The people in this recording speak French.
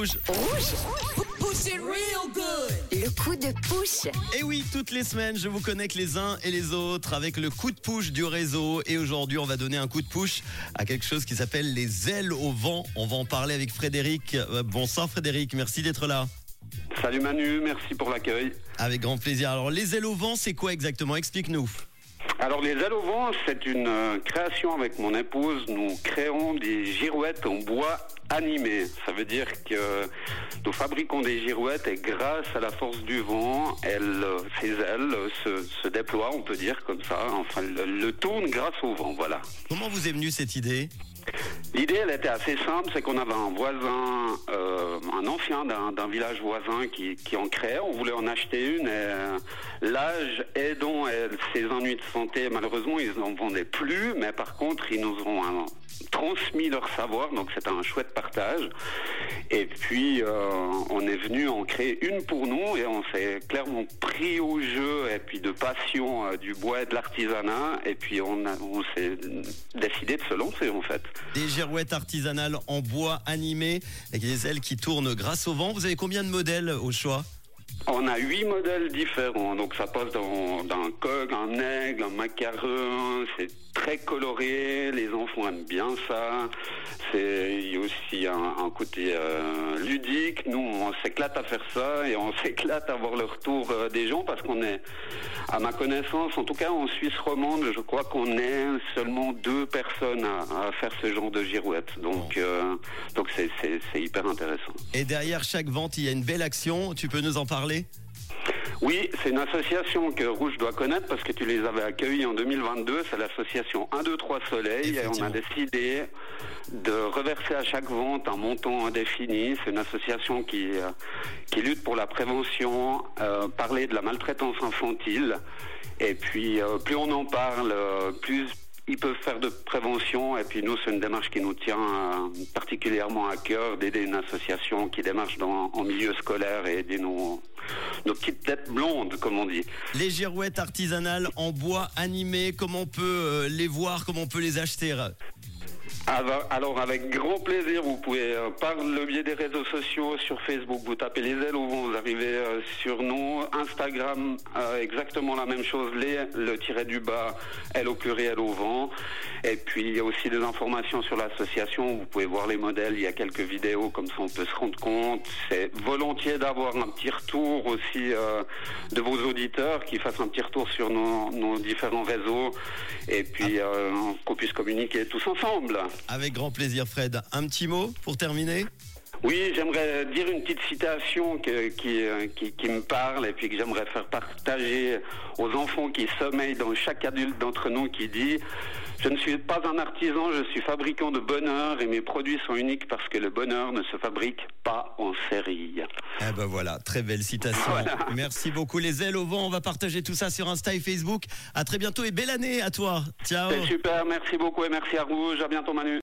Rouge. Le coup de pouce. Et oui, toutes les semaines, je vous connecte les uns et les autres avec le coup de push du réseau. Et aujourd'hui, on va donner un coup de push à quelque chose qui s'appelle les ailes au vent. On va en parler avec Frédéric. Euh, Bonsoir Frédéric, merci d'être là. Salut Manu, merci pour l'accueil. Avec grand plaisir. Alors, les ailes au vent, c'est quoi exactement? Explique-nous. Alors les ailes au vent, c'est une euh, création avec mon épouse. Nous créons des girouettes en bois animé. Ça veut dire que nous fabriquons des girouettes et grâce à la force du vent, elles, euh, ailes euh, se, se déploient, on peut dire comme ça. Enfin, le, le tourne grâce au vent, voilà. Comment vous est venue cette idée? L'idée, elle était assez simple, c'est qu'on avait un voisin, euh, un ancien d'un village voisin qui, en créait. On voulait en acheter une. Euh, L'âge aidant et ses ennuis de santé, malheureusement, ils n'en vendaient plus. Mais par contre, ils nous ont euh, transmis leur savoir, donc c'était un chouette partage. Et puis, euh, on est venu en créer une pour nous et on s'est clairement pris au jeu et puis de passion euh, du bois et de l'artisanat. Et puis, on, on s'est décidé de se lancer en fait. Des girouettes artisanales en bois animé avec des ailes qui tournent grâce au vent. Vous avez combien de modèles au choix? On a huit modèles différents, donc ça passe dans- d'un coq, un aigle, un macaron, c'est très coloré, les enfants aiment bien ça. C'est il y a aussi un, un côté euh, ludique. Nous, on s'éclate à faire ça et on s'éclate à voir le retour euh, des gens parce qu'on est, à ma connaissance, en tout cas en Suisse romande, je crois qu'on est seulement deux personnes à, à faire ce genre de girouette. Donc, euh, donc c'est hyper intéressant. Et derrière chaque vente, il y a une belle action. Tu peux nous en parler Oui, c'est une association que Rouge doit connaître parce que tu les avais accueillis en 2022. C'est l'association 1, 2, 3 Soleil. Et on a décidé de reverser à chaque vente un montant indéfini. C'est une association qui, euh, qui lutte pour la prévention, euh, parler de la maltraitance infantile. Et puis, euh, plus on en parle, plus ils peuvent faire de prévention. Et puis nous, c'est une démarche qui nous tient euh, particulièrement à cœur d'aider une association qui démarche dans, en milieu scolaire et aider nos, petites têtes blondes, comme on dit. Les girouettes artisanales en bois animé, comment on peut euh, les voir, comment on peut les acheter Alors, avec grand plaisir, vous pouvez, euh, par le biais des réseaux sociaux, sur Facebook, vous tapez les ailes au vent, vous arrivez euh, sur nous. Instagram, euh, exactement la même chose, les, le tiret du bas, elle au pluriel au vent. Et puis, il y a aussi des informations sur l'association, vous pouvez voir les modèles, il y a quelques vidéos, comme ça on peut se rendre compte. C'est volontiers d'avoir un petit retour aussi de vos auditeurs, qui fassent un petit retour sur nos, nos différents réseaux, et puis qu'on puisse communiquer tous ensemble. Avec grand plaisir, Fred. Un petit mot pour terminer? Oui, j'aimerais dire une petite citation que- qui, euh, qui, qui me parle et puis que j'aimerais faire partager aux enfants qui sommeillent dans chaque adulte d'entre nous qui dit Je ne suis pas un artisan, je suis fabricant de bonheur et mes produits sont uniques parce que le bonheur ne se fabrique pas en série. Eh ben voilà, très belle citation. Voilà. Merci beaucoup. Les ailes au vent, on va partager tout ça sur Insta et Facebook. À très bientôt et belle année à toi. Ciao. C'est super, merci beaucoup et merci à Rouge, à bientôt Manu.